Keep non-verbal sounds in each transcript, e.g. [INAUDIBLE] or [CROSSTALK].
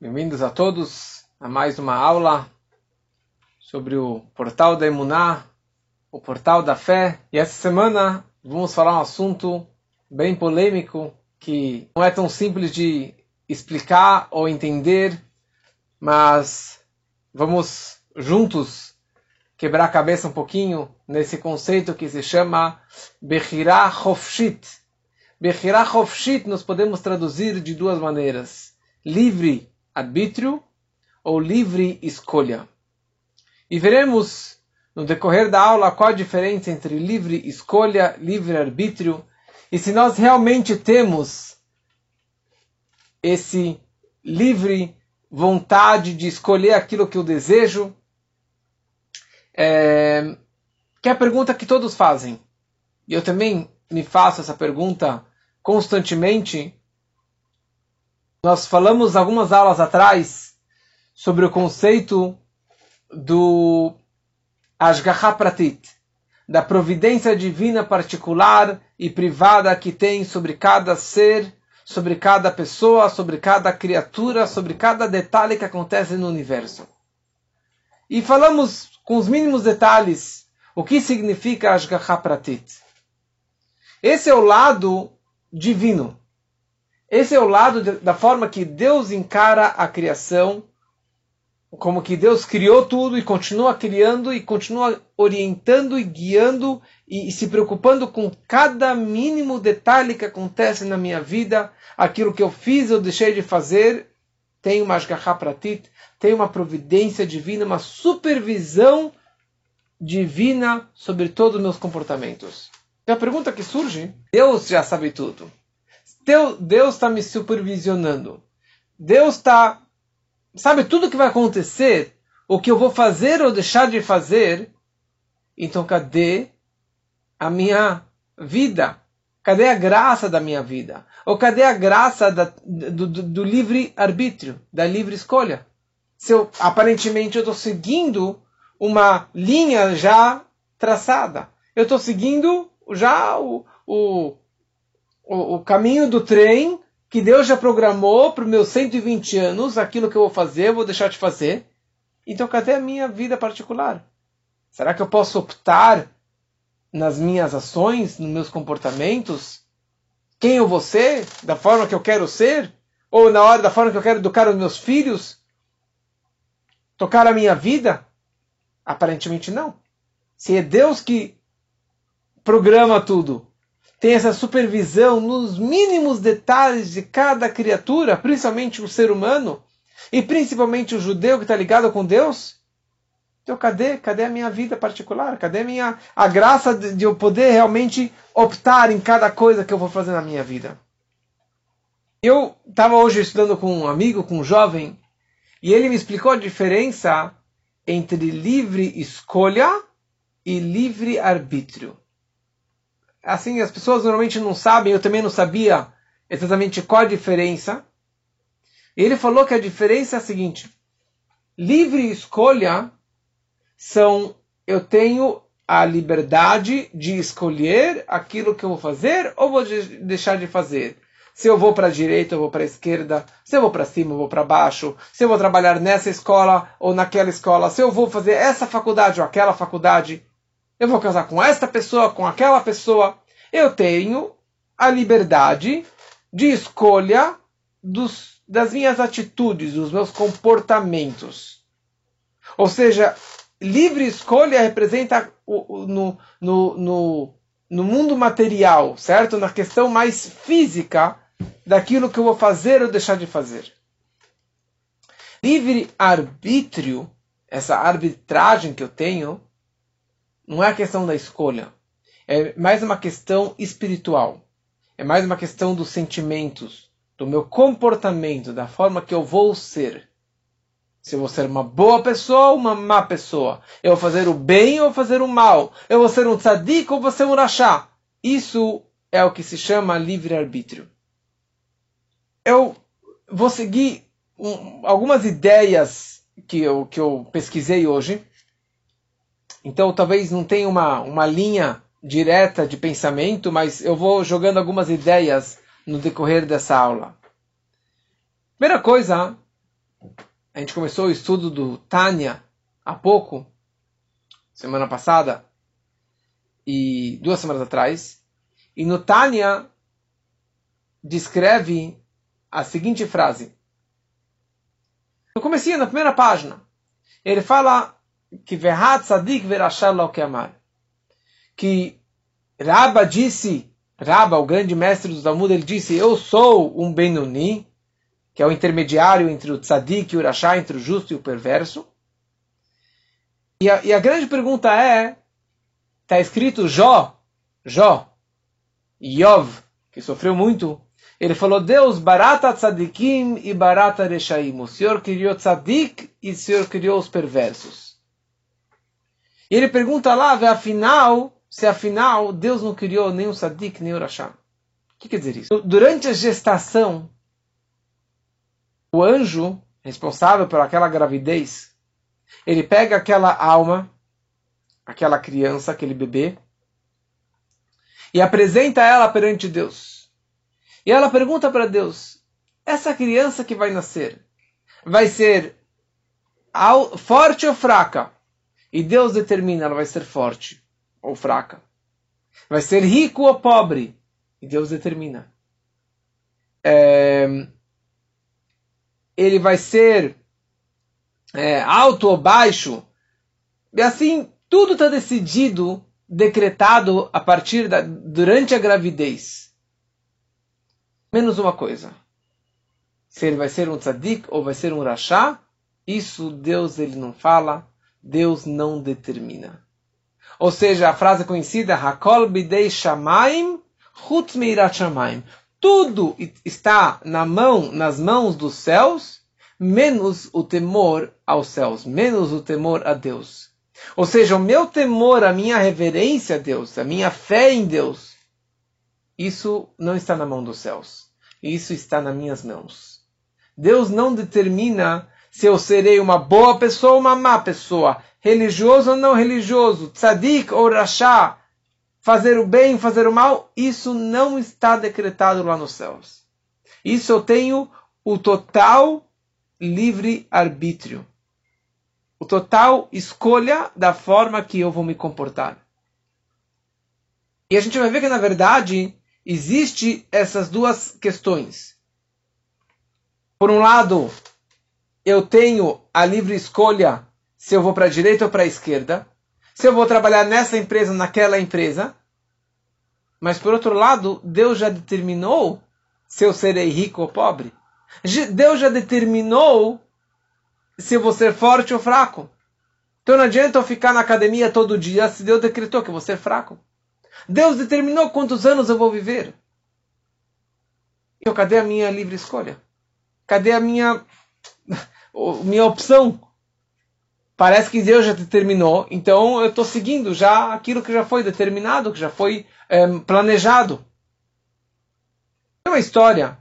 Bem-vindos a todos a mais uma aula sobre o portal da Emuná, o portal da fé. E essa semana vamos falar um assunto bem polêmico que não é tão simples de explicar ou entender, mas vamos juntos quebrar a cabeça um pouquinho nesse conceito que se chama Bechirah Hofshit. Bechirah Hofshit nós podemos traduzir de duas maneiras. Livre arbítrio ou livre escolha. E veremos no decorrer da aula qual a diferença entre livre escolha, livre arbítrio e se nós realmente temos esse livre vontade de escolher aquilo que eu desejo. É, que é a pergunta que todos fazem. E eu também me faço essa pergunta constantemente nós falamos algumas aulas atrás sobre o conceito do Ashgaha Pratit, da providência divina particular e privada que tem sobre cada ser, sobre cada pessoa, sobre cada criatura, sobre cada detalhe que acontece no universo. E falamos com os mínimos detalhes o que significa Ashgaha Pratit. Esse é o lado divino. Esse é o lado de, da forma que Deus encara a criação, como que Deus criou tudo e continua criando e continua orientando e guiando e, e se preocupando com cada mínimo detalhe que acontece na minha vida, aquilo que eu fiz ou deixei de fazer, tem uma ashgaha pratit, tem uma providência divina, uma supervisão divina sobre todos os meus comportamentos. E a pergunta que surge, Deus já sabe tudo. Deus está me supervisionando. Deus está. Sabe tudo o que vai acontecer? O que eu vou fazer ou deixar de fazer? Então, cadê a minha vida? Cadê a graça da minha vida? Ou cadê a graça da, do, do, do livre arbítrio, da livre escolha? Se eu, aparentemente eu estou seguindo uma linha já traçada. Eu estou seguindo já o, o, o, o caminho do trem que Deus já programou para os meus 120 anos, aquilo que eu vou fazer, eu vou deixar de fazer. Então, cadê a minha vida particular? Será que eu posso optar nas minhas ações, nos meus comportamentos, quem eu vou ser, da forma que eu quero ser? Ou na hora da forma que eu quero educar os meus filhos? Tocar a minha vida? Aparentemente não. Se é Deus que programa tudo, tem essa supervisão nos mínimos detalhes de cada criatura, principalmente o ser humano, e principalmente o judeu que está ligado com Deus? Então, cadê, cadê a minha vida particular? Cadê a, minha, a graça de, de eu poder realmente optar em cada coisa que eu vou fazer na minha vida? Eu estava hoje estudando com um amigo, com um jovem, e ele me explicou a diferença entre livre escolha e livre arbítrio assim, as pessoas normalmente não sabem, eu também não sabia exatamente qual a diferença. Ele falou que a diferença é a seguinte: livre escolha são eu tenho a liberdade de escolher aquilo que eu vou fazer ou vou deixar de fazer. Se eu vou para a direita, eu vou para a esquerda. Se eu vou para cima, eu vou para baixo. Se eu vou trabalhar nessa escola ou naquela escola. Se eu vou fazer essa faculdade ou aquela faculdade eu vou casar com esta pessoa, com aquela pessoa. Eu tenho a liberdade de escolha dos, das minhas atitudes, dos meus comportamentos. Ou seja, livre escolha representa o, o, no, no, no, no mundo material, certo? Na questão mais física daquilo que eu vou fazer ou deixar de fazer. Livre arbítrio, essa arbitragem que eu tenho, não é a questão da escolha. É mais uma questão espiritual. É mais uma questão dos sentimentos, do meu comportamento, da forma que eu vou ser. Se eu vou ser uma boa pessoa ou uma má pessoa. Eu vou fazer o bem ou fazer o mal. Eu vou ser um tzadik ou vou ser um rachá. Isso é o que se chama livre-arbítrio. Eu vou seguir um, algumas ideias que eu, que eu pesquisei hoje então talvez não tenha uma, uma linha direta de pensamento, mas eu vou jogando algumas ideias no decorrer dessa aula. Primeira coisa, A gente começou o estudo do Tânia há pouco, semana passada, e duas semanas atrás. E no Tânia descreve a seguinte frase. No começo, na primeira página, ele fala que Vehat Sadik Verashar Amar. Que Rabba disse, Rabba, o grande mestre do Talmud, ele disse, eu sou um Benuni, que é o intermediário entre o Tzadik e o Rashá, entre o justo e o perverso. E a, e a grande pergunta é, está escrito Jó, Jó, Yov, que sofreu muito, ele falou, Deus, barata tzadikim e barata reshaim. O Senhor criou tzadik e o Senhor criou os perversos. E ele pergunta lá, afinal, se afinal Deus não criou nem o tzadik nem o rasha. O que quer dizer isso? Durante a gestação, o anjo responsável por aquela gravidez, ele pega aquela alma, aquela criança, aquele bebê, e apresenta ela perante Deus. E ela pergunta para Deus: essa criança que vai nascer vai ser forte ou fraca? E Deus determina, ela vai ser forte ou fraca. Vai ser rico ou pobre? E Deus determina. É, ele vai ser é, alto ou baixo? E assim, tudo está decidido, decretado a partir da durante a gravidez menos uma coisa. Se ele vai ser um tzadik ou vai ser um rachá, isso Deus ele não fala, Deus não determina. Ou seja, a frase conhecida, Hakol bidei shamaim, chutz meirat shamaim. Tudo está na mão, nas mãos dos céus, menos o temor aos céus, menos o temor a Deus. Ou seja, o meu temor, a minha reverência a Deus, a minha fé em Deus, isso não está na mão dos céus. Isso está nas minhas mãos. Deus não determina se eu serei uma boa pessoa ou uma má pessoa, religioso ou não religioso, tzadik ou rachá, fazer o bem, fazer o mal, isso não está decretado lá nos céus. Isso eu tenho o total livre arbítrio. O total escolha da forma que eu vou me comportar. E a gente vai ver que, na verdade, existe essas duas questões. Por um lado, eu tenho a livre escolha se eu vou para a direita ou para a esquerda, se eu vou trabalhar nessa empresa, naquela empresa. Mas por outro lado, Deus já determinou se eu serei rico ou pobre. Deus já determinou se eu vou ser forte ou fraco. Então não adianta eu ficar na academia todo dia se Deus decretou que eu vou ser fraco. Deus determinou quantos anos eu vou viver. Então, cadê a minha livre escolha? Cadê a minha, minha opção? Parece que Deus já determinou, então eu estou seguindo já aquilo que já foi determinado, que já foi é, planejado. Tem uma história,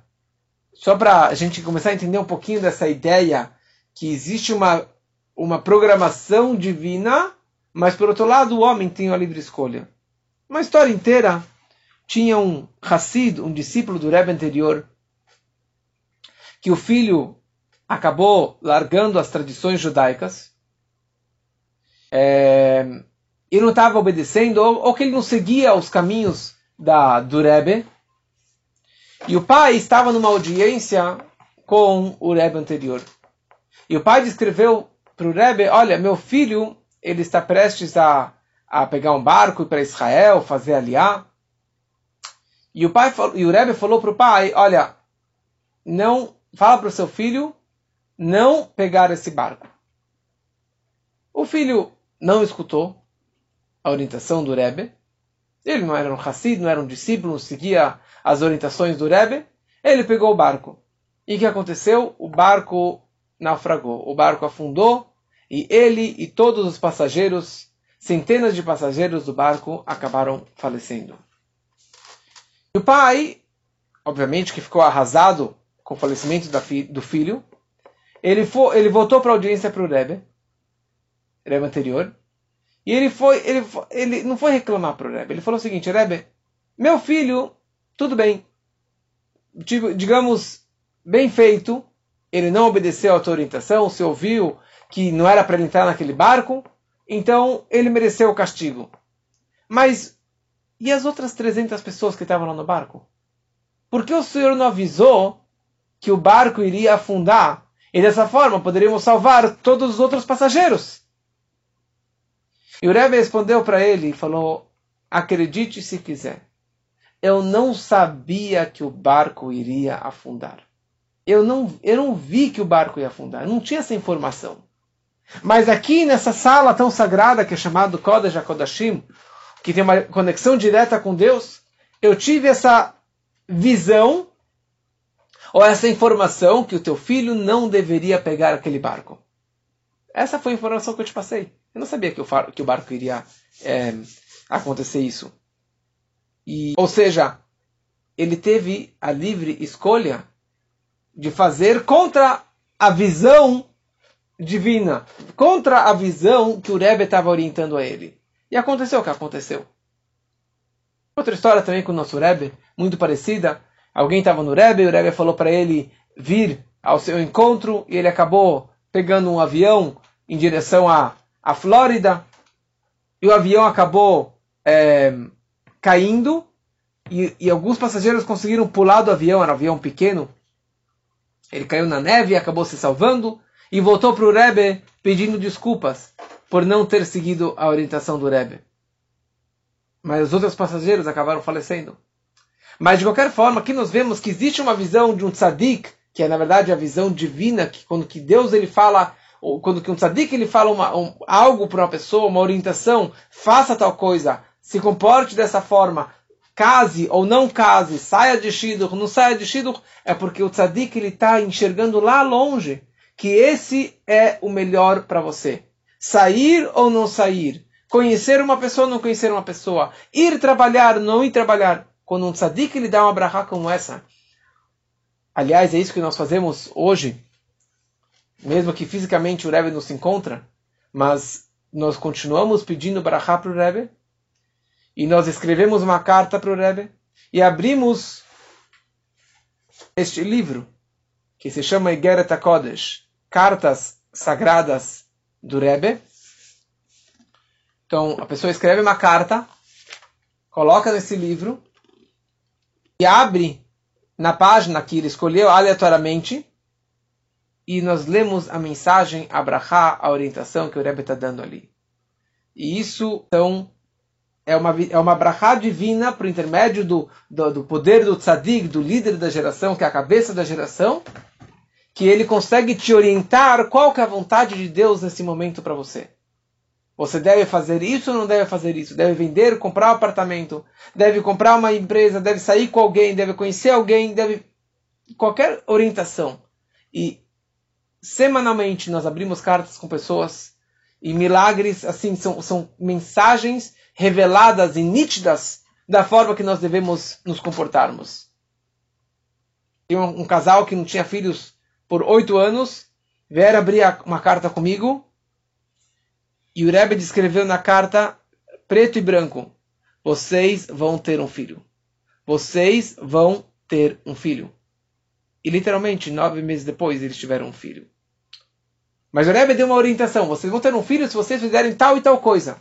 só para a gente começar a entender um pouquinho dessa ideia que existe uma, uma programação divina, mas por outro lado o homem tem a livre escolha. Uma história inteira. Tinha um Hassid, um discípulo do Rebbe anterior, que o filho acabou largando as tradições judaicas é, e não estava obedecendo, ou, ou, que ele não seguia os caminhos da, do Rebbe. E o pai estava numa audiência com o Rebbe anterior. E o pai descreveu para o Rebbe, olha, meu filho, ele está prestes a a pegar um barco para Israel, fazer aliá. E o pai e o Rebbe falou para o pai, olha, não fala para o seu filho não pegar esse barco. O filho não escutou a orientação do Rebbe. Ele não era um Hassid, não era um discípulo, não seguia as orientações do Rebbe. Ele pegou o barco. E o que aconteceu? O barco naufragou, o barco afundou e ele e todos os passageiros centenas de passageiros do barco acabaram falecendo. E o pai, obviamente que ficou arrasado com o falecimento do filho, ele, foi, ele voltou para a audiência para o Rebbe, Rebbe anterior, e ele, foi, ele, ele não foi reclamar para o Rebbe, ele falou o seguinte, Rebbe, meu filho, tudo bem, digamos, bem feito, ele não obedeceu a tua orientação, se ouviu que não era para ele entrar naquele barco, então ele mereceu o castigo. Mas e as outras 300 pessoas que estavam lá no barco? Por que o Senhor não avisou que o barco iria afundar e dessa forma poderíamos salvar todos os outros passageiros? E o Rebbe respondeu para ele e falou: Acredite se quiser. Eu não sabia que o barco iria afundar. Eu não, eu não vi que o barco ia afundar. Eu não tinha essa informação. Mas aqui nessa sala tão sagrada que é chamada Kodesh HaKodashim, que tem uma conexão direta com Deus, eu tive essa visão ou essa informação que o teu filho não deveria pegar aquele barco. Essa foi a informação que eu te passei. Eu não sabia que o, que o barco iria é, acontecer isso. E, ou seja, ele teve a livre escolha de fazer contra a visão divina, contra a visão que o Rebbe estava orientando a ele. E aconteceu o que aconteceu. Outra história também com o nosso Rebbe, muito parecida. Alguém estava no Rebbe, o Rebbe falou para ele vir ao seu encontro e ele acabou pegando um avião em direção à, à Flórida. E o avião acabou é, caindo e, e, alguns passageiros conseguiram pular do avião, era um avião pequeno. Ele caiu na neve acabou se salvando e voltou para o Rebbe pedindo desculpas por não ter seguido a orientação do Rebbe. Mas os outros passageiros acabaram falecendo. Mas de qualquer forma, aqui nós vemos que existe uma visão de um tzadik, que é na verdade a visão divina, que quando que Deus ele fala, ou quando que um tzadik ele fala uma, um, algo para uma pessoa, uma orientação, faça tal coisa, se comporte dessa forma, case ou não case, saia de Shidduch, não saia de Shidduch, é porque o tzadik ele está enxergando lá longe que esse é o melhor para você. Sair ou não sair, conhecer uma pessoa ou não conhecer uma pessoa, ir trabalhar ou não ir trabalhar. Quando um tzadik ele dá uma brahá como essa, aliás, é isso que nós fazemos hoje, mesmo que fisicamente o Rebbe não se encontra, mas nós continuamos pedindo brahá para o Rebbe, e nós escrevemos uma carta para o Rebbe, e abrimos este livro, que se chama Igeret HaKodesh, cartas sagradas do Rebbe. Então, a pessoa escreve uma carta, coloca nesse livro e abre na página que ele escolheu aleatoriamente e nós lemos a mensagem, a brachá, a orientação que o Rebbe está dando ali. E isso, então, é uma, é uma brachá divina por intermédio do, do, do poder do tzadik, do líder da geração, que é a cabeça da geração, que ele consegue te orientar qual que é a vontade de Deus nesse momento para você. Você deve fazer isso ou não deve fazer isso? Deve vender, comprar um apartamento, deve comprar uma empresa, deve sair com alguém, deve conhecer alguém, deve qualquer orientação. E semanalmente nós abrimos cartas com pessoas e milagres assim são, são mensagens reveladas e nítidas da forma que nós devemos nos comportarmos. Tem um, um casal que não tinha filhos por oito anos, vieram abrir uma carta comigo, e o Rebbe descreveu na carta, preto e branco, vocês vão ter um filho. Vocês vão ter um filho. E literalmente, nove meses depois, eles tiveram um filho. Mas o Rebbe deu uma orientação, vocês vão ter um filho se vocês fizerem tal e tal coisa.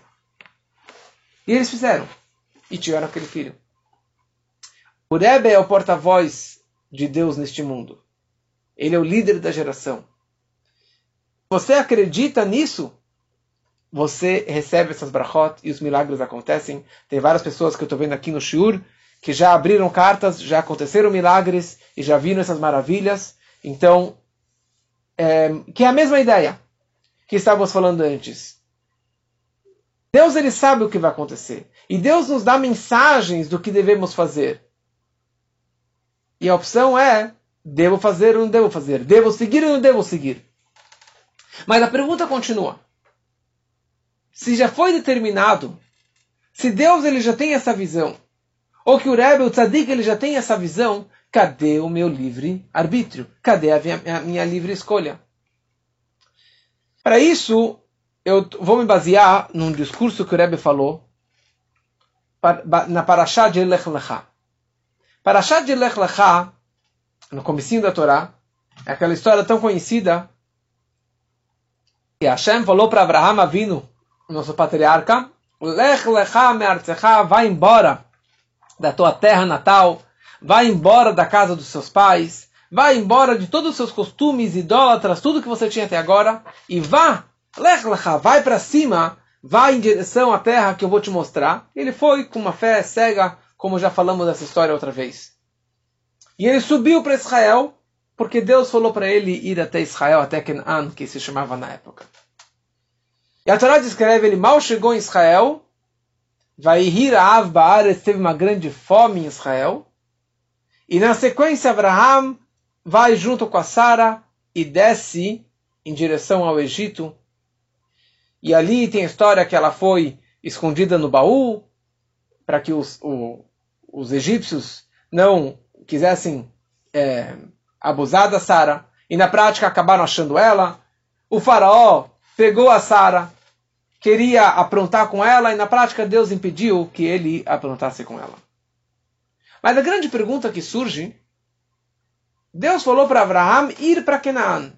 E eles fizeram. E tiveram aquele filho. O Rebbe é o porta-voz de Deus neste mundo. Ele é o líder da geração. Você acredita nisso? Você recebe essas brachot e os milagres acontecem. Tem várias pessoas que eu estou vendo aqui no Shur que já abriram cartas, já aconteceram milagres e já viram essas maravilhas. Então, é, que é a mesma ideia que estávamos falando antes. Deus ele sabe o que vai acontecer. E Deus nos dá mensagens do que devemos fazer. E a opção é Devo fazer ou não devo fazer? Devo seguir ou não devo seguir? Mas a pergunta continua. Se já foi determinado, se Deus ele já tem essa visão, ou que o Rebbe, o Tzadik, ele já tem essa visão, cadê o meu livre arbítrio? Cadê a minha, a minha livre escolha? Para isso, eu vou me basear num discurso que o Rebbe falou na Parashá de Lech Lechá. Parashá de Lech Lechá no comecinho da Torá, É aquela história tão conhecida que Hashem falou para Abraham Avino, nosso patriarca, Lech lecha me'artzecha, vai embora da tua terra natal, vai embora da casa dos seus pais, vai embora de todos os seus costumes idólatras, tudo que você tinha até agora, e vá, lech lecha, vai para cima, vai em direção à terra que eu vou te mostrar. Ele foi com uma fé cega, como já falamos dessa história outra vez. E ele subiu para Israel, porque Deus falou para ele ir até Israel, até Canaan, que se chamava na época. E a Torá descreve, ele mal chegou em Israel, vai ir a Baaretz, teve uma grande fome em Israel, e na sequência Abraham vai junto com a Sara e desce em direção ao Egito, e ali tem a história que ela foi escondida no baú, para que os, o, os egípcios não quisessem é, abusar da Sara. E na prática acabaram achando ela. O faraó pegou a Sara, queria aprontar com ela, e na prática Deus impediu que ele aprontasse com ela. Mas a grande pergunta que surge: Deus falou para Abraão ir para Canaã.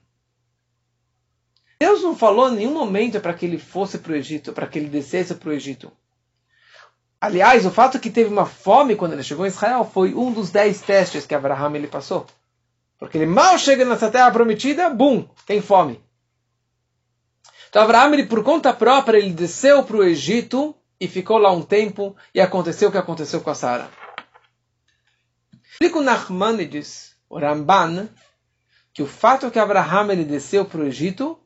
Deus não falou em nenhum momento para que ele fosse para o Egito, para que ele descesse para o Egito. Aliás, o fato que teve uma fome quando ele chegou em Israel foi um dos dez testes que Abraão ele passou. Porque ele mal chega nessa terra prometida, bum, tem fome. Então Abraão, ele, por conta própria, ele desceu para o Egito e ficou lá um tempo e aconteceu o que aconteceu com a Sara. Explica o Nachmanides, o Ramban, que o fato que Abraão ele desceu para o Egito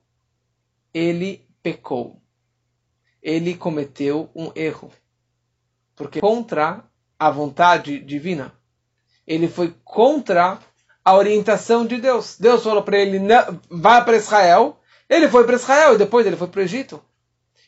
ele pecou. Ele cometeu um erro. Porque contra a vontade divina. Ele foi contra a orientação de Deus. Deus falou para ele: vá para Israel. Ele foi para Israel e depois ele foi para o Egito.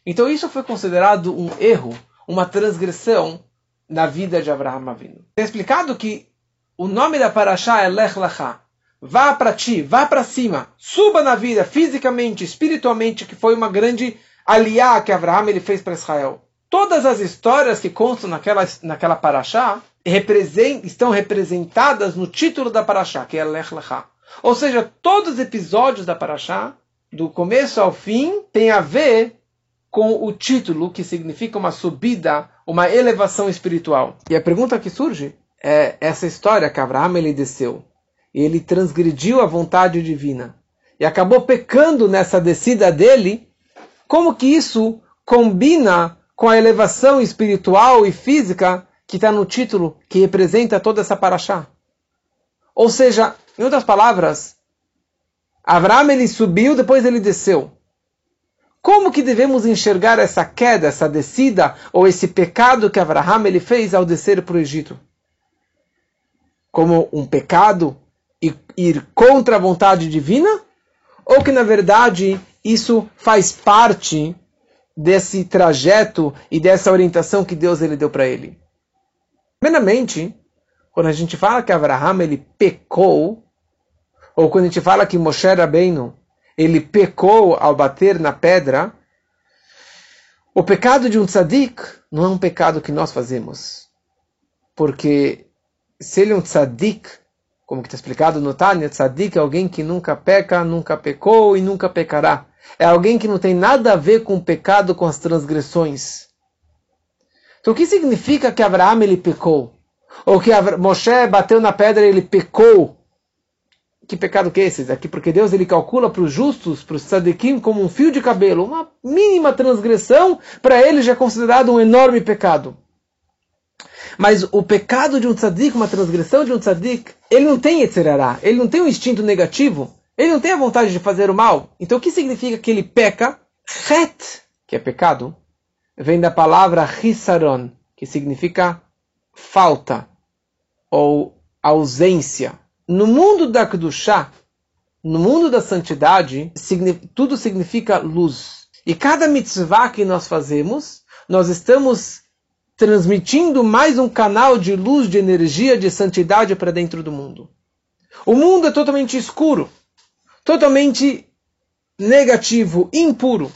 Então isso foi considerado um erro, uma transgressão na vida de Abraão Avinu. É explicado que o nome da Parashá é Lech Lachá. Vá para ti, vá para cima, suba na vida, fisicamente, espiritualmente, que foi uma grande aliá que Abraão ele fez para Israel. Todas as histórias que constam naquela, naquela paraxá represent, estão representadas no título da paraxá, que é Lech Lechá. Ou seja, todos os episódios da paraxá, do começo ao fim, tem a ver com o título, que significa uma subida, uma elevação espiritual. E a pergunta que surge é essa história que Abraão ele desceu ele transgrediu a vontade divina e acabou pecando nessa descida dele, como que isso combina com a elevação espiritual e física que está no título que representa toda essa paraxá? Ou seja, em outras palavras, Abraão ele subiu, depois ele desceu. Como que devemos enxergar essa queda, essa descida, ou esse pecado que Abraão ele fez ao descer para o Egito? Como um pecado e ir contra a vontade divina? Ou que, na verdade, isso faz parte desse trajeto e dessa orientação que Deus ele deu para ele? Primeiramente, quando a gente fala que Abraham ele pecou, ou quando a gente fala que Moshe Rabbeinu ele pecou ao bater na pedra, o pecado de um tzadik não é um pecado que nós fazemos. Porque se ele é um tzadik, como que está explicado no Tânia, tzadik é alguém que nunca peca, nunca pecou e nunca pecará. É alguém que não tem nada a ver com o pecado, com as transgressões. Então o que significa que Abraão ele pecou? Ou que Moshe bateu na pedra e ele pecou? Que pecado que é esse? Aqui porque Deus ele calcula para os justos, para os tzadikim, como um fio de cabelo. Uma mínima transgressão, para ele já é considerado um enorme pecado. Mas o pecado de um tzadik, uma transgressão de um tzadik, ele não tem etzerará, ele não tem um instinto negativo, ele não tem a vontade de fazer o mal. Então o que significa que ele peca? Het, que é pecado, vem da palavra hisaron, que significa falta ou ausência. No mundo da Kedushá, no mundo da santidade, tudo significa luz. E cada mitzvah que nós fazemos, nós estamos transmitindo mais um canal de luz, de energia, de santidade para dentro do mundo. O mundo é totalmente escuro, totalmente negativo, impuro.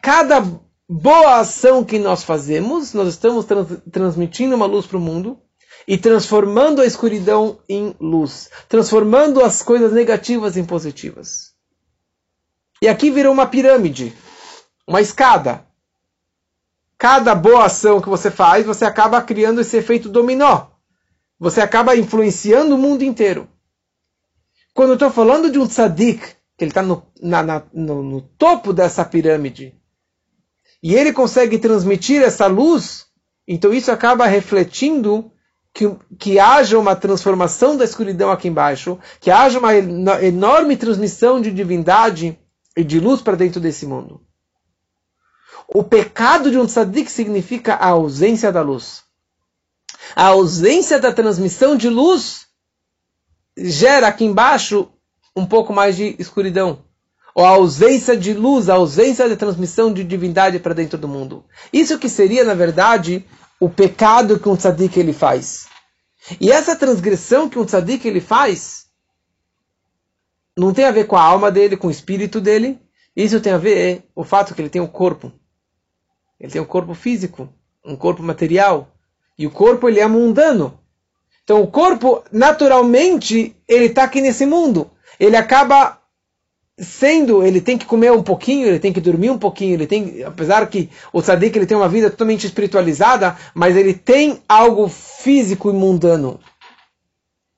Cada boa ação que nós fazemos, nós estamos trans transmitindo uma luz para o mundo. E transformando a escuridão em luz, transformando as coisas negativas em positivas. E aqui virou uma pirâmide, uma escada. Cada boa ação que você faz, você acaba criando esse efeito dominó. Você acaba influenciando o mundo inteiro. Quando eu estou falando de um tzadik, que ele está no, no, no topo dessa pirâmide, e ele consegue transmitir essa luz, então isso acaba refletindo que, que haja uma transformação da escuridão aqui embaixo, que haja uma enorme transmissão de divindade e de luz para dentro desse mundo. O pecado de um tzadik significa a ausência da luz. A ausência da transmissão de luz gera aqui embaixo um pouco mais de escuridão. Ou a ausência de luz, a ausência de transmissão de divindade para dentro do mundo. Isso que seria, na verdade, o pecado que um tzadik ele faz. E essa transgressão que um tzadik ele faz não tem a ver com a alma dele, com o espírito dele. Isso tem a ver com o fato que ele tem um corpo. Ele tem um corpo físico, um corpo material. E o corpo ele é mundano. Então o corpo, naturalmente, ele está aqui nesse mundo. Ele acaba sendo, ele tem que comer um pouquinho, ele tem que dormir um pouquinho, ele tem, apesar que o tzadik ele tem uma vida totalmente espiritualizada, mas ele tem algo físico e mundano.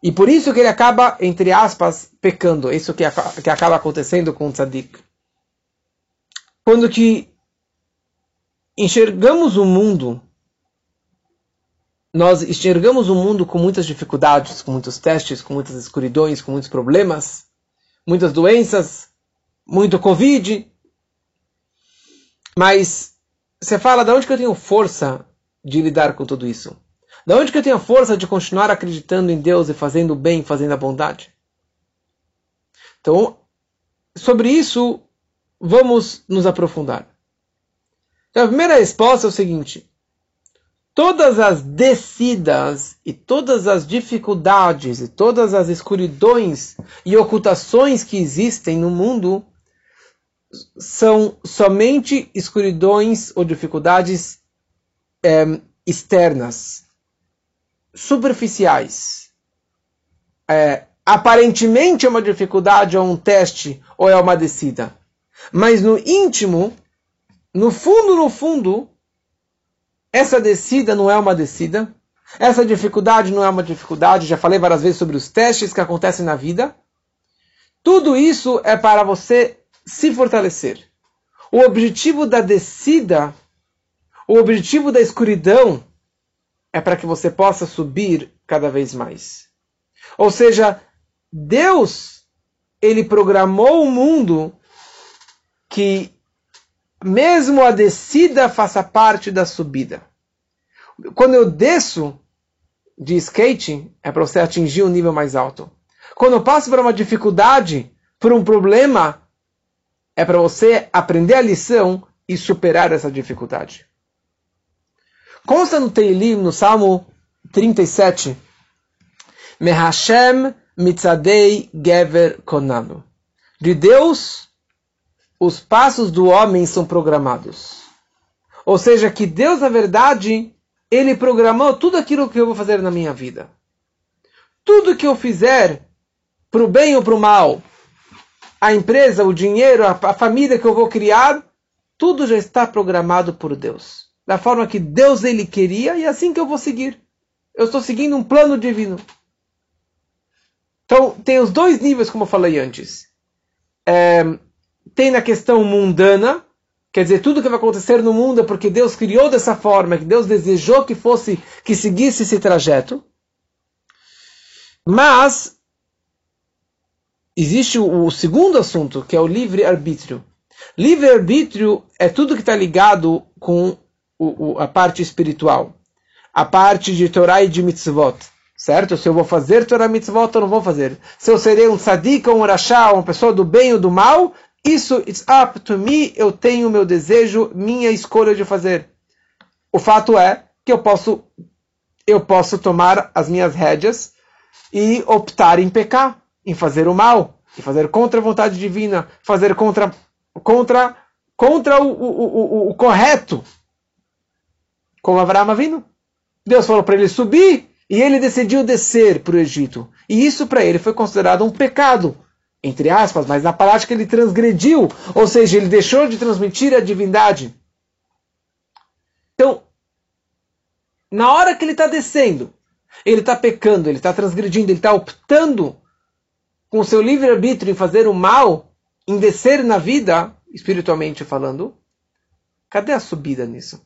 E por isso que ele acaba, entre aspas, pecando. Isso que, que acaba acontecendo com o tzadik. Quando que enxergamos o mundo, nós enxergamos o mundo com muitas dificuldades, com muitos testes, com muitas escuridões, com muitos problemas, muitas doenças, muito Covid. Mas você fala, de onde que eu tenho força de lidar com tudo isso? De onde que eu tenho força de continuar acreditando em Deus e fazendo o bem, fazendo a bondade? Então, sobre isso, vamos nos aprofundar. Então, a primeira resposta é o seguinte: todas as descidas e todas as dificuldades e todas as escuridões e ocultações que existem no mundo são somente escuridões ou dificuldades é, externas, superficiais. É, aparentemente é uma dificuldade ou um teste ou é uma descida. Mas no íntimo, no fundo, no fundo, essa descida não é uma descida. Essa dificuldade não é uma dificuldade. Já falei várias vezes sobre os testes que acontecem na vida. Tudo isso é para você se fortalecer. O objetivo da descida, o objetivo da escuridão, é para que você possa subir cada vez mais. Ou seja, Deus, ele programou o mundo que mesmo a descida faça parte da subida. Quando eu desço de skate, é para você atingir um nível mais alto. Quando eu passo por uma dificuldade, por um problema, é para você aprender a lição e superar essa dificuldade. Consta no Teilim, no Salmo 37, Mehashem mitzadei gever konanu. De Deus, os passos do homem são programados. Ou seja, que Deus, na verdade, ele programou tudo aquilo que eu vou fazer na minha vida. Tudo que eu fizer, para o bem ou para o mal, a empresa, o dinheiro, a, a família que eu vou criar, tudo já está programado por Deus. Da forma que Deus ele queria e é assim que eu vou seguir. Eu estou seguindo um plano divino. Então, tem os dois níveis, como eu falei antes. É, tem na questão mundana, quer dizer, tudo que vai acontecer no mundo é porque Deus criou dessa forma, que Deus desejou que fosse, que seguisse esse trajeto. Mas existe o, o segundo assunto, que é o livre-arbítrio. Livre-arbítrio é tudo que está ligado com o, o, a parte espiritual. A parte de Torá e de mitzvot. Certo? Se eu vou fazer Torá e mitzvot, eu não vou fazer. Se eu serei um ou um rachá, uma pessoa do bem ou do mal, isso, it's up to me, eu tenho meu desejo, minha escolha de fazer. O fato é que eu posso, eu posso tomar as minhas rédeas e optar em pecar em fazer o mal, em fazer contra a vontade divina, fazer contra, contra, contra o, o, o, o correto. Como Abraão vindo. Deus falou para ele subir, e ele decidiu descer para o Egito. E isso para ele foi considerado um pecado, entre aspas, mas na prática ele transgrediu, ou seja, ele deixou de transmitir a divindade. Então, na hora que ele está descendo, ele está pecando, ele está transgredindo, ele está optando com seu livre-arbítrio em fazer o mal, em descer na vida, espiritualmente falando. Cadê a subida nisso?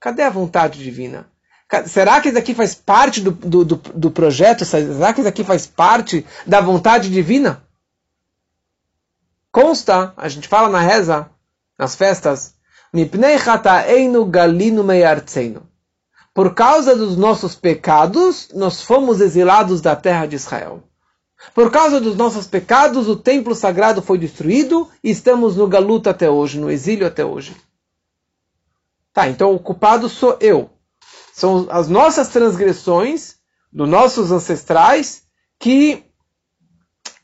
Cadê a vontade divina? Será que isso aqui faz parte do, do, do, do projeto? Será que isso aqui faz parte da vontade divina? Consta, a gente fala na reza, nas festas, por causa dos nossos pecados, nós fomos exilados da terra de Israel. Por causa dos nossos pecados, o templo sagrado foi destruído e estamos no galuto até hoje, no exílio até hoje. Tá, então o culpado sou eu. São as nossas transgressões dos nossos ancestrais que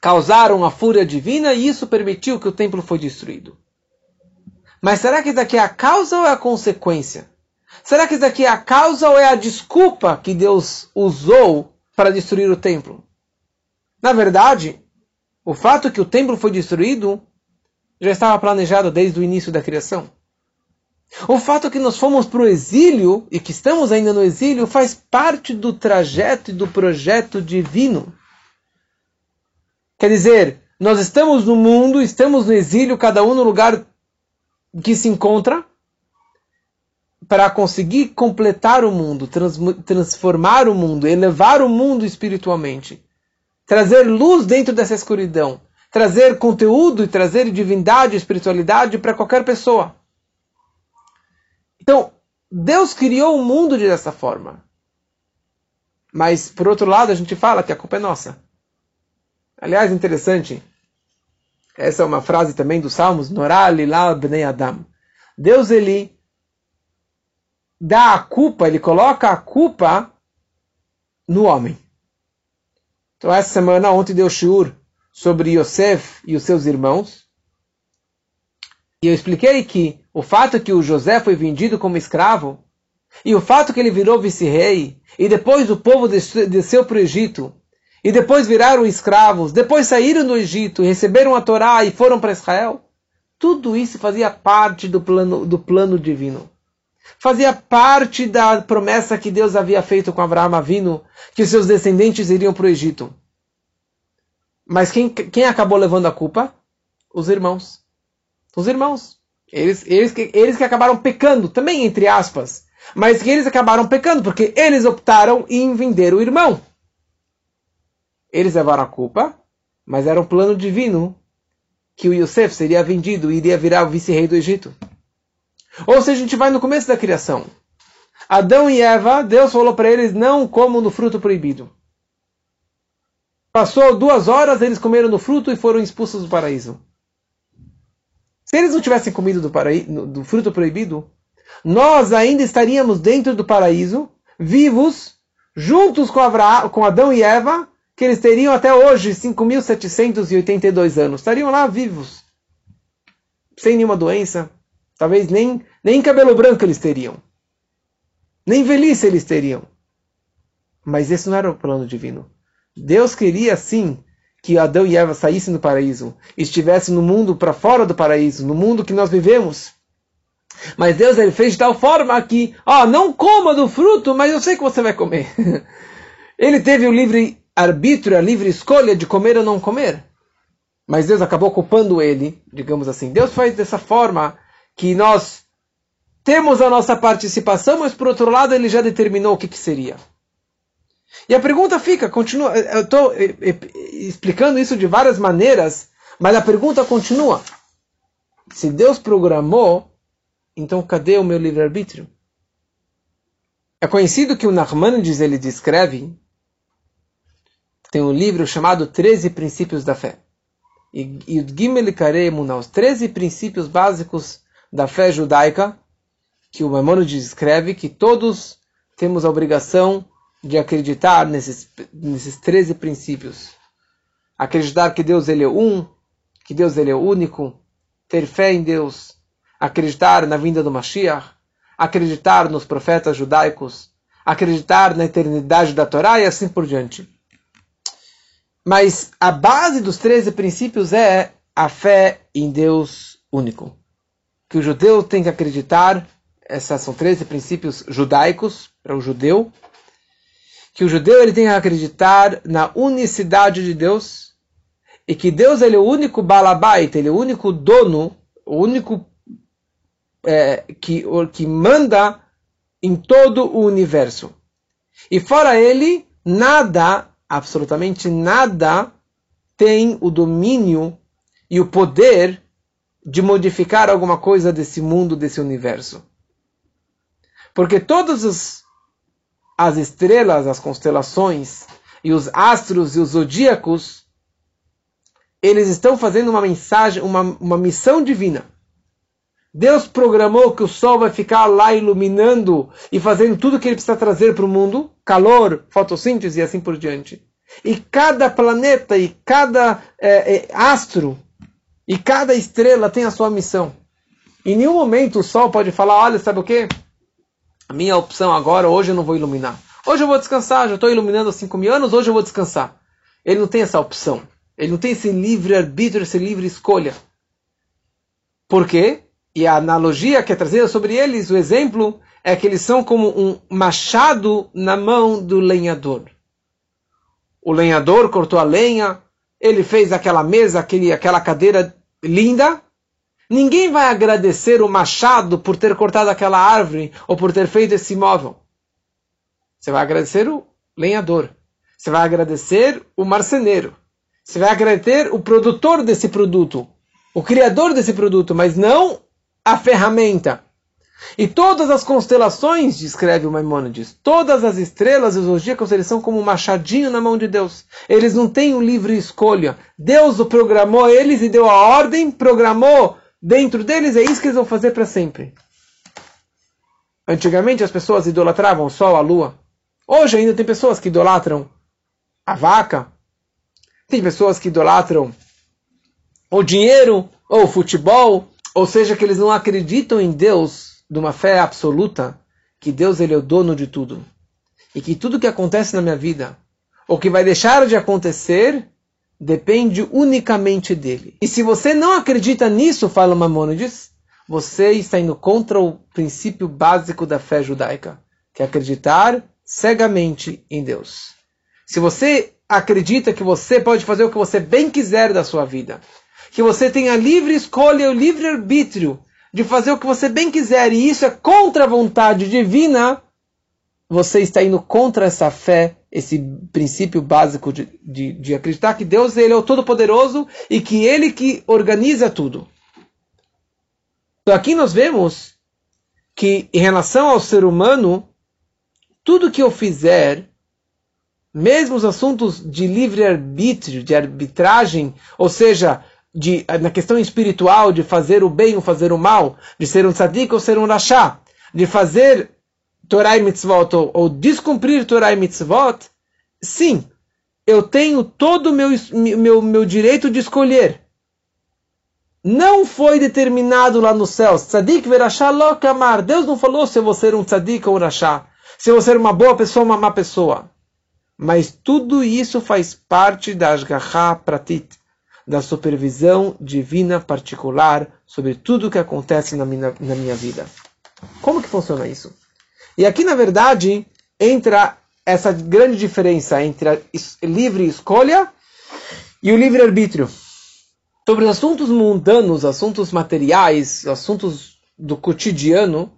causaram a fúria divina e isso permitiu que o templo foi destruído. Mas será que daqui é a causa ou é a consequência? Será que daqui é a causa ou é a desculpa que Deus usou para destruir o templo? Na verdade, o fato que o templo foi destruído já estava planejado desde o início da criação. O fato que nós fomos para o exílio e que estamos ainda no exílio faz parte do trajeto e do projeto divino. Quer dizer, nós estamos no mundo, estamos no exílio, cada um no lugar que se encontra, para conseguir completar o mundo, trans, transformar o mundo, elevar o mundo espiritualmente, trazer luz dentro dessa escuridão, trazer conteúdo e trazer divindade, espiritualidade para qualquer pessoa. Então, Deus criou o mundo dessa forma. Mas, por outro lado, a gente fala que a culpa é nossa. Aliás, interessante, essa é uma frase também dos Salmos, Norá Lilá Bnei Adam. Deus, ele dá a culpa, ele coloca a culpa no homem. Então, essa semana, ontem deu shiur sobre Yosef e os seus irmãos. E eu expliquei que o fato que o José foi vendido como escravo, e o fato que ele virou vice-rei, e depois o povo desceu para o Egito, e depois viraram escravos, depois saíram do Egito, receberam a Torá e foram para Israel. Tudo isso fazia parte do plano, do plano divino. Fazia parte da promessa que Deus havia feito com Abraão Avino, que seus descendentes iriam para o Egito. Mas quem, quem acabou levando a culpa? Os irmãos. Os irmãos. Eles, eles, que, eles que acabaram pecando, também entre aspas. Mas que eles acabaram pecando, porque eles optaram em vender o irmão. Eles levaram a culpa, mas era um plano divino que o Yosef seria vendido e iria virar o vice-rei do Egito. Ou seja, a gente vai no começo da criação. Adão e Eva, Deus falou para eles, não comam no fruto proibido. Passou duas horas, eles comeram no fruto e foram expulsos do paraíso. Se eles não tivessem comido do, paraíso, do fruto proibido, nós ainda estaríamos dentro do paraíso, vivos, juntos com, com Adão e Eva, que eles teriam até hoje 5.782 anos. Estariam lá vivos, sem nenhuma doença. Talvez nem, nem cabelo branco eles teriam. Nem velhice eles teriam. Mas esse não era o plano divino. Deus queria, sim, que Adão e Eva saíssem do paraíso, estivessem no mundo para fora do paraíso, no mundo que nós vivemos. Mas Deus ele fez de tal forma que, ó, não coma do fruto, mas eu sei que você vai comer. [LAUGHS] ele teve o livre arbítrio, a livre escolha de comer ou não comer. Mas Deus acabou culpando ele, digamos assim. Deus faz dessa forma que nós temos a nossa participação, mas por outro lado ele já determinou o que, que seria. E a pergunta fica, continua, eu estou eh, eh, explicando isso de várias maneiras, mas a pergunta continua. Se Deus programou, então cadê o meu livre-arbítrio? É conhecido que o Nachmanides ele descreve tem um livro chamado 13 Princípios da Fé. E, e o Gimel Karemuna, os 13 princípios básicos da fé judaica, que o Maimonides escreve que todos temos a obrigação de acreditar nesses, nesses 13 princípios. Acreditar que Deus ele é um, que Deus ele é único, ter fé em Deus, acreditar na vinda do Mashiach, acreditar nos profetas judaicos, acreditar na eternidade da Torá e assim por diante. Mas a base dos 13 princípios é a fé em Deus único. Que o judeu tem que acreditar, esses são 13 princípios judaicos para o judeu, que o judeu ele tem que acreditar na unicidade de Deus e que Deus ele é o único balabait, ele é o único dono, o único é, que, que manda em todo o universo. E fora ele, nada, absolutamente nada, tem o domínio e o poder de modificar alguma coisa desse mundo, desse universo. Porque todas as, as estrelas, as constelações, e os astros e os zodíacos, eles estão fazendo uma mensagem, uma, uma missão divina. Deus programou que o sol vai ficar lá iluminando e fazendo tudo que ele precisa trazer para o mundo, calor, fotossíntese e assim por diante. E cada planeta e cada é, é, astro e cada estrela tem a sua missão. Em nenhum momento o sol pode falar, olha, sabe o que? A minha opção agora, hoje eu não vou iluminar. Hoje eu vou descansar, já estou iluminando há 5 mil anos, hoje eu vou descansar. Ele não tem essa opção. Ele não tem esse livre arbítrio, esse livre escolha. Por quê? E a analogia que é trazida sobre eles, o exemplo, é que eles são como um machado na mão do lenhador. O lenhador cortou a lenha, ele fez aquela mesa, aquele, aquela cadeira linda. Ninguém vai agradecer o machado por ter cortado aquela árvore ou por ter feito esse móvel. Você vai agradecer o lenhador. Você vai agradecer o marceneiro. Você vai agradecer o produtor desse produto, o criador desse produto, mas não a ferramenta. E todas as constelações, descreve o Maimônides, todas as estrelas e os zodíacos, eles são como um machadinho na mão de Deus. Eles não têm o um livre escolha. Deus o programou eles e deu a ordem, programou dentro deles, é isso que eles vão fazer para sempre. Antigamente as pessoas idolatravam o sol, a lua. Hoje ainda tem pessoas que idolatram a vaca. Tem pessoas que idolatram o dinheiro, ou o futebol, ou seja, que eles não acreditam em Deus de uma fé absoluta, que Deus ele é o dono de tudo. E que tudo que acontece na minha vida, ou que vai deixar de acontecer, depende unicamente dele. E se você não acredita nisso, fala Maimonides, você está indo contra o princípio básico da fé judaica, que é acreditar cegamente em Deus. Se você acredita que você pode fazer o que você bem quiser da sua vida, que você tenha livre escolha, o livre arbítrio de fazer o que você bem quiser, e isso é contra a vontade divina, você está indo contra essa fé, esse princípio básico de, de, de acreditar que Deus ele é o Todo-Poderoso e que Ele que organiza tudo. Então aqui nós vemos que em relação ao ser humano, tudo que eu fizer, mesmo os assuntos de livre-arbítrio, de arbitragem, ou seja, de, na questão espiritual de fazer o bem ou fazer o mal, de ser um tzadik ou ser um rachá, de fazer Torah e mitzvot ou, ou descumprir Torah e mitzvot, sim, eu tenho todo o meu, meu, meu direito de escolher. Não foi determinado lá no céu. Tzadik verachá lokamar. Deus não falou se eu vou ser um tzadik ou um rachá. Se eu vou ser uma boa pessoa ou uma má pessoa. Mas tudo isso faz parte da Ashgaha Pratit da supervisão divina particular sobre tudo o que acontece na minha, na minha vida. Como que funciona isso? E aqui, na verdade, entra essa grande diferença entre a livre escolha e o livre-arbítrio. Sobre os assuntos mundanos, assuntos materiais, assuntos do cotidiano,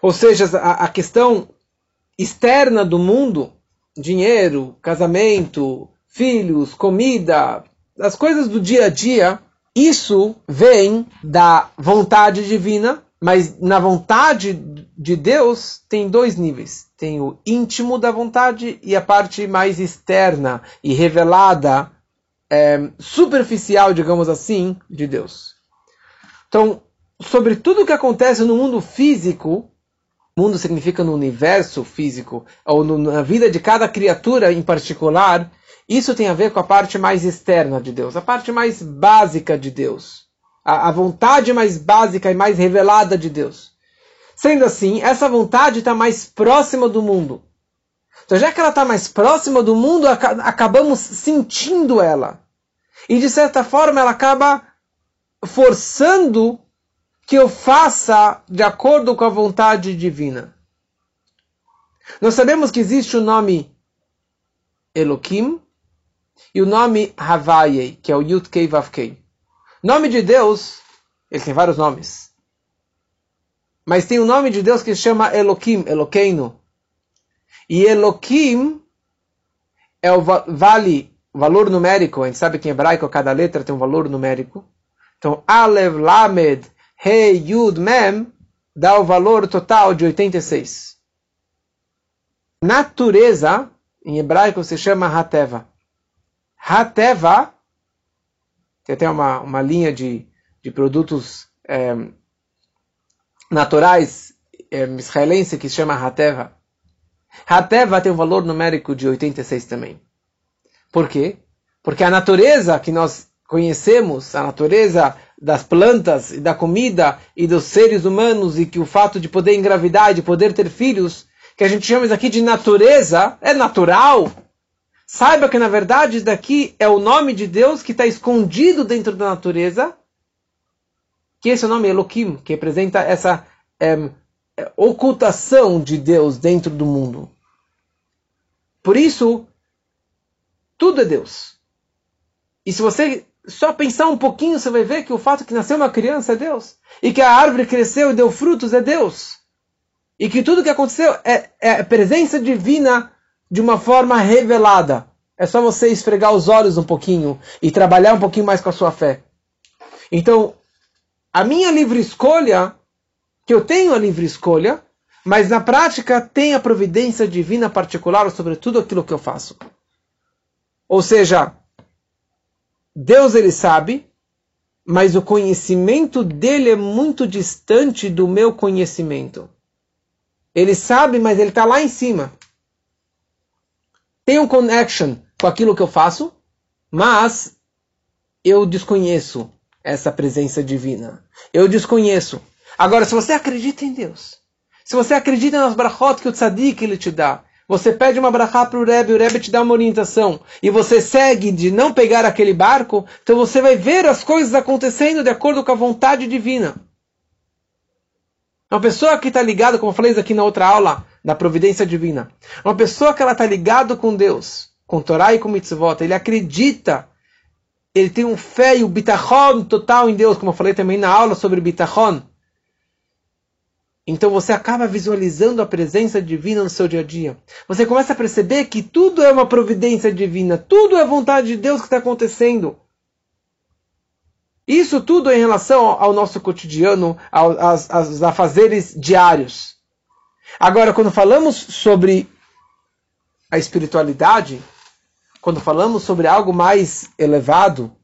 ou seja, a, a questão externa do mundo, dinheiro, casamento, filhos, comida, das coisas do dia a dia, isso vem da vontade divina, mas na vontade de Deus tem dois níveis. Tem o íntimo da vontade e a parte mais externa e revelada, é, superficial, digamos assim, de Deus. Então, sobre tudo que acontece no mundo físico, mundo significa no universo físico, ou no, na vida de cada criatura em particular, isso tem a ver com a parte mais externa de Deus, a parte mais básica de Deus, a, a vontade mais básica e mais revelada de Deus. Sendo assim, essa vontade está mais próxima do mundo. Então, já que ela está mais próxima do mundo, acabamos sentindo ela. E de certa forma, ela acaba forçando que eu faça de acordo com a vontade divina. Nós sabemos que existe o nome Elohim e o nome Havaye, que é o Yud Kei Vav Kei. Nome de Deus, ele tem vários nomes. Mas tem o um nome de Deus que se chama Elohim, Eloqueino. E Elohim é o vale, valor numérico. A gente sabe que em hebraico cada letra tem um valor numérico. Então, Alev, Lamed, Rei, Yud, Mem, dá o valor total de 86. Natureza, em hebraico se chama Hateva. Hateva, tem até uma, uma linha de, de produtos é, naturais é, israelense que se chama Hateva. Hateva tem um valor numérico de 86 também. Por quê? Porque a natureza que nós conhecemos, a natureza das plantas e da comida e dos seres humanos e que o fato de poder engravidar e de poder ter filhos, que a gente chama isso aqui de natureza, é natural. Saiba que na verdade isso daqui é o nome de Deus que está escondido dentro da natureza, que esse é o nome Elohim, que representa essa é, ocultação de Deus dentro do mundo. Por isso, tudo é Deus. E se você só pensar um pouquinho, você vai ver que o fato que nasceu uma criança é Deus. E que a árvore cresceu e deu frutos é Deus. E que tudo que aconteceu é, é a presença divina de uma forma revelada. É só você esfregar os olhos um pouquinho e trabalhar um pouquinho mais com a sua fé. Então, a minha livre escolha, que eu tenho a livre escolha, mas na prática tem a providência divina particular sobre tudo aquilo que eu faço. Ou seja, Deus ele sabe, mas o conhecimento dele é muito distante do meu conhecimento. Ele sabe, mas ele está lá em cima. Um connection com aquilo que eu faço, mas eu desconheço essa presença divina. Eu desconheço. Agora, se você acredita em Deus, se você acredita nas brachot que o tzadik ele te dá, você pede uma brachá para o Rebbe, o Rebbe te dá uma orientação, e você segue de não pegar aquele barco, então você vai ver as coisas acontecendo de acordo com a vontade divina. Uma pessoa que está ligada, como eu falei aqui na outra aula, da providência divina. Uma pessoa que ela está ligada com Deus, com Torá e com mitzvot, ele acredita, ele tem um fé e o bitachon total em Deus, como eu falei também na aula sobre bitachon. Então você acaba visualizando a presença divina no seu dia a dia. Você começa a perceber que tudo é uma providência divina, tudo é vontade de Deus que está acontecendo. Isso tudo em relação ao nosso cotidiano, aos, aos afazeres diários. Agora, quando falamos sobre a espiritualidade, quando falamos sobre algo mais elevado,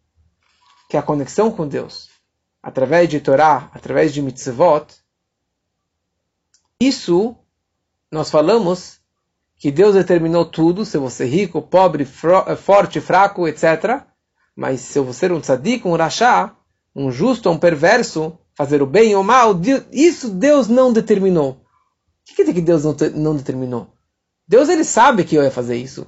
que é a conexão com Deus, através de Torá, através de mitzvot, isso, nós falamos que Deus determinou tudo, se você é rico, pobre, forte, fraco, etc. Mas se você é um tzadik, um rachá, um justo, um perverso, fazer o bem ou o mal, isso Deus não determinou. O que quer dizer que Deus não, não determinou? Deus ele sabe que eu ia fazer isso.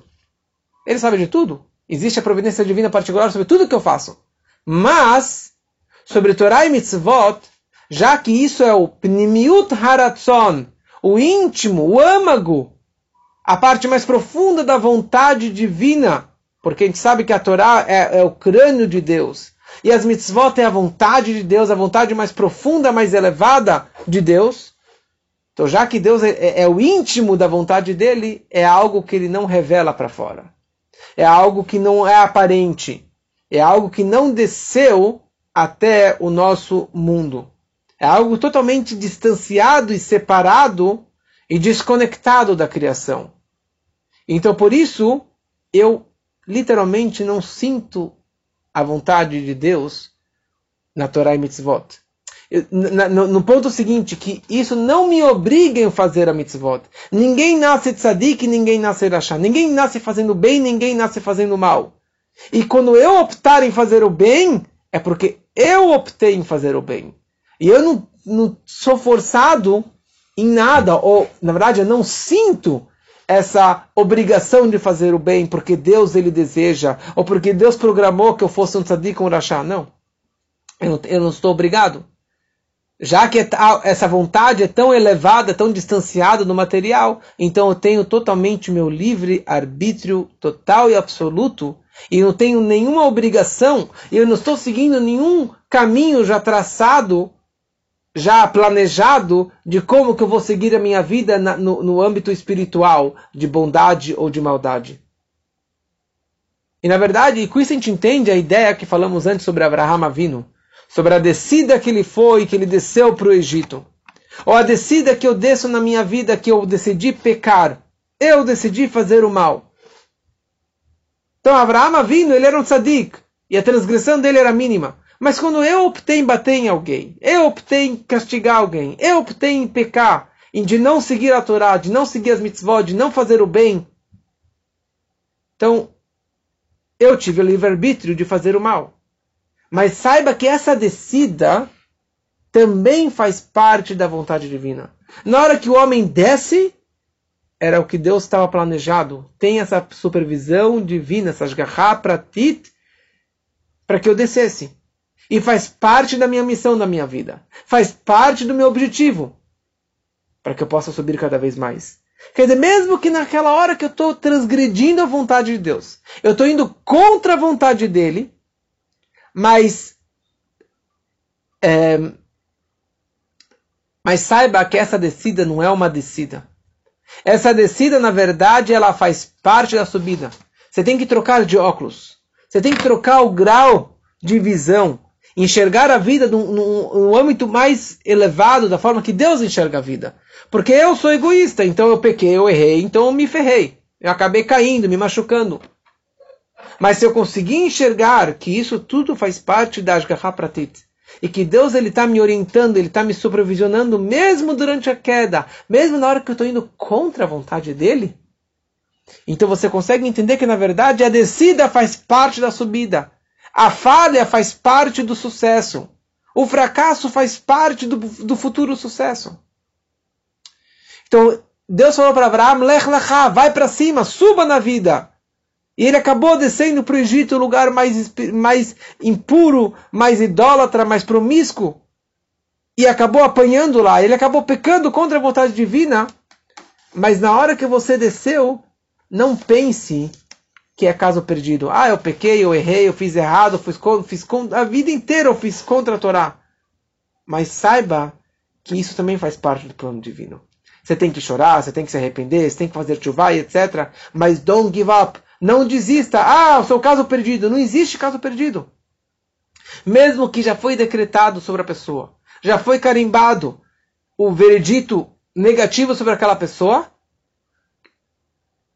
Ele sabe de tudo. Existe a providência divina particular sobre tudo que eu faço. Mas, sobre Torah e Mitzvot, já que isso é o pnimiut haratzon, o íntimo, o âmago, a parte mais profunda da vontade divina, porque a gente sabe que a Torá é, é o crânio de Deus, e as mitzvot é a vontade de Deus, a vontade mais profunda, mais elevada de Deus. Então, já que Deus é, é, é o íntimo da vontade dele, é algo que ele não revela para fora. É algo que não é aparente. É algo que não desceu até o nosso mundo. É algo totalmente distanciado e separado e desconectado da criação. Então, por isso, eu literalmente não sinto a vontade de Deus na Torá e Mitzvot. no, ponto seguinte, que isso não me obriga a fazer a mitzvot. Ninguém nasce tzadik, ninguém nasce rachá. Ninguém nasce fazendo bem, ninguém nasce fazendo mal. E quando eu optar em fazer o bem, é porque eu optei em fazer o bem. E eu não, não sou forçado em nada, ou na verdade eu não sinto essa obrigação de fazer o bem porque Deus ele deseja, ou porque Deus programou que eu fosse um tzadik, um rachá. Não. Eu não, eu não estou obrigado. Já que é essa vontade é tão elevada, tão distanciada do material, então eu tenho totalmente meu livre arbítrio total e absoluto, e não tenho nenhuma obrigação, e eu não estou seguindo nenhum caminho já traçado, já planejado de como que eu vou seguir a minha vida na, no, no âmbito espiritual, de bondade ou de maldade. E na verdade, com isso a gente entende a ideia que falamos antes sobre Abraham Avino sobre a descida que ele foi, que ele desceu para o Egito. Ou a descida que eu desço na minha vida, que eu decidi pecar. Eu decidi fazer o mal. Então, Abraão vindo, ele era um tzadik. E a transgressão dele era mínima. Mas quando eu optei em bater em alguém, eu optei em castigar alguém, eu optei em pecar, em de não seguir a Torá, de não seguir as mitzvot, de não fazer o bem, então eu tive o livre-arbítrio de fazer o mal. Mas saiba que essa descida também faz parte da vontade divina. Na hora que o homem desce, era o que Deus estava planejado. Tem essa supervisão divina, essa pratit, para que eu descesse. E faz parte da minha missão da minha vida. Faz parte do meu objetivo. Para que eu possa subir cada vez mais. Quer dizer, mesmo que naquela hora que eu estou transgredindo a vontade de Deus, eu estou indo contra a vontade dele, mas é, mas saiba que essa descida não é uma descida. Essa descida, na verdade, ela faz parte da subida. Você tem que trocar de óculos. Você tem que trocar o grau de visão. Enxergar a vida num, âmbito mais elevado, da forma que Deus enxerga a vida. Porque eu sou egoísta, então eu pequei, eu errei, então eu me ferrei. Eu acabei caindo, me machucando. Mas se eu conseguir enxergar que isso tudo faz parte da Ashgaha e que Deus ele está me orientando, ele está me supervisionando mesmo durante a queda, mesmo na hora que eu estou indo contra a vontade dele, então você consegue entender que na verdade a descida faz parte da subida, a falha faz parte do sucesso, o fracasso faz parte do, do futuro sucesso. Então Deus falou para Abraão: Lech lecha, vai para cima, suba na vida. E ele acabou descendo para o Egito, o lugar mais, mais impuro, mais idólatra, mais promíscuo. E acabou apanhando lá. Ele acabou pecando contra a vontade divina. Mas na hora que você desceu, não pense que é caso perdido. Ah, eu pequei, eu errei, eu fiz errado, fiz, fiz a vida inteira eu fiz contra a Torá. Mas saiba que isso também faz parte do plano divino. Você tem que chorar, você tem que se arrepender, você tem que fazer chuva, etc. Mas don't give up. Não desista. Ah, o seu caso perdido. Não existe caso perdido. Mesmo que já foi decretado sobre a pessoa, já foi carimbado o veredito negativo sobre aquela pessoa,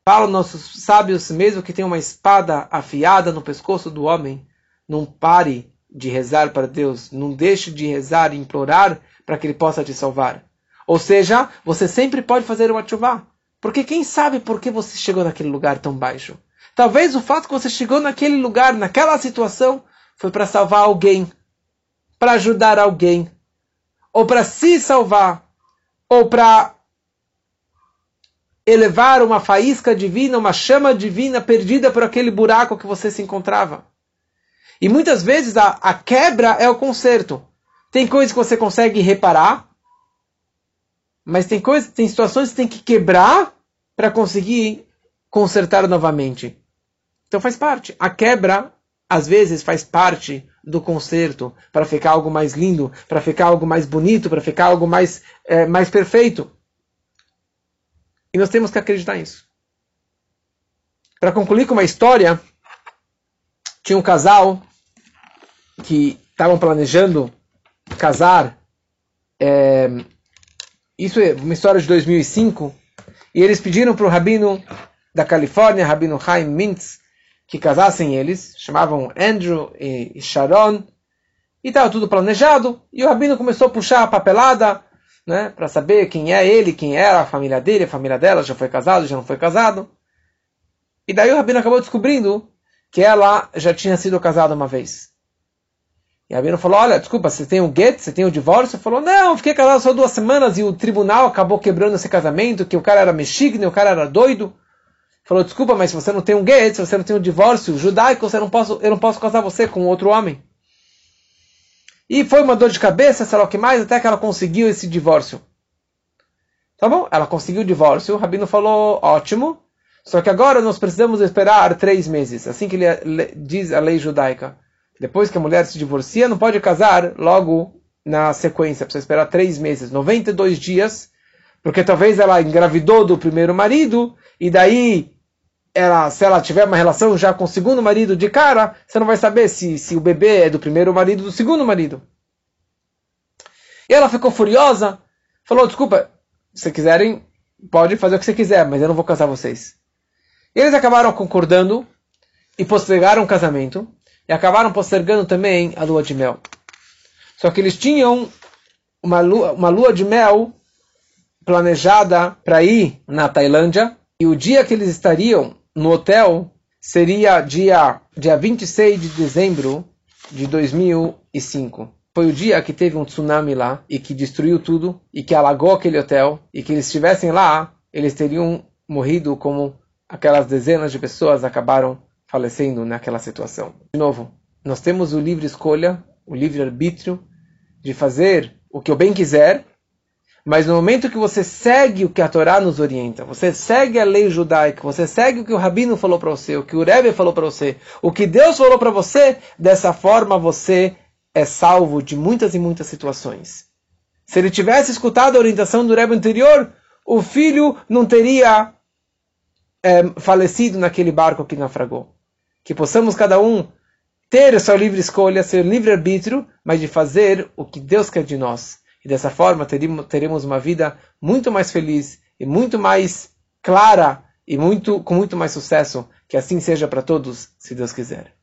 falam nossos sábios, mesmo que tenha uma espada afiada no pescoço do homem, não pare de rezar para Deus, não deixe de rezar e implorar para que Ele possa te salvar. Ou seja, você sempre pode fazer uma chuva. Porque quem sabe por que você chegou naquele lugar tão baixo? Talvez o fato que você chegou naquele lugar, naquela situação, foi para salvar alguém, para ajudar alguém, ou para se salvar, ou para elevar uma faísca divina, uma chama divina perdida por aquele buraco que você se encontrava. E muitas vezes a, a quebra é o conserto. Tem coisas que você consegue reparar, mas tem coisas, tem situações que tem que quebrar para conseguir consertar novamente. Então faz parte. A quebra, às vezes, faz parte do conserto para ficar algo mais lindo, para ficar algo mais bonito, para ficar algo mais, é, mais perfeito. E nós temos que acreditar nisso. Para concluir com uma história, tinha um casal que estavam planejando casar. É, isso é uma história de 2005. E eles pediram para o rabino da Califórnia, rabino Chaim Mintz, que casassem eles, chamavam Andrew e Sharon, e estava tudo planejado, e o rabino começou a puxar a papelada, né, para saber quem é ele, quem era a família dele, a família dela, já foi casado, já não foi casado. E daí o rabino acabou descobrindo que ela já tinha sido casada uma vez. E a Rabino falou, olha, desculpa, você tem o um get, você tem o um divórcio? Ele falou, não, fiquei casado só duas semanas e o tribunal acabou quebrando esse casamento, que o cara era mexicno, o cara era doido. Falou, desculpa, mas se você não tem um get, se você não tem um divórcio judaico, você não posso, eu não posso casar você com outro homem. E foi uma dor de cabeça, sei lá o que mais, até que ela conseguiu esse divórcio. Tá bom? Ela conseguiu o divórcio, o Rabino falou, ótimo, só que agora nós precisamos esperar três meses, assim que ele diz a lei judaica. Depois que a mulher se divorcia, não pode casar logo na sequência, precisa esperar três meses, 92 dias, porque talvez ela engravidou do primeiro marido, e daí, ela, se ela tiver uma relação já com o segundo marido de cara, você não vai saber se, se o bebê é do primeiro marido ou do segundo marido. E ela ficou furiosa, falou, desculpa, se quiserem, pode fazer o que você quiser, mas eu não vou casar vocês. E eles acabaram concordando e postergaram o casamento e acabaram postergando também a lua de mel. Só que eles tinham uma lua, uma lua de mel planejada para ir na Tailândia e o dia que eles estariam no hotel seria dia, dia 26 de dezembro de 2005. Foi o dia que teve um tsunami lá e que destruiu tudo e que alagou aquele hotel e que eles estivessem lá, eles teriam morrido como aquelas dezenas de pessoas acabaram falecendo naquela situação. De novo, nós temos o livre escolha, o livre arbítrio de fazer o que eu bem quiser, mas no momento que você segue o que a Torá nos orienta, você segue a lei judaica, você segue o que o Rabino falou para você, o que o Rebbe falou para você, o que Deus falou para você, dessa forma você é salvo de muitas e muitas situações. Se ele tivesse escutado a orientação do Rebbe anterior, o filho não teria é, falecido naquele barco que naufragou que possamos cada um ter a sua livre escolha, seu livre arbítrio, mas de fazer o que Deus quer de nós. E dessa forma teremos uma vida muito mais feliz e muito mais clara e muito, com muito mais sucesso. Que assim seja para todos, se Deus quiser.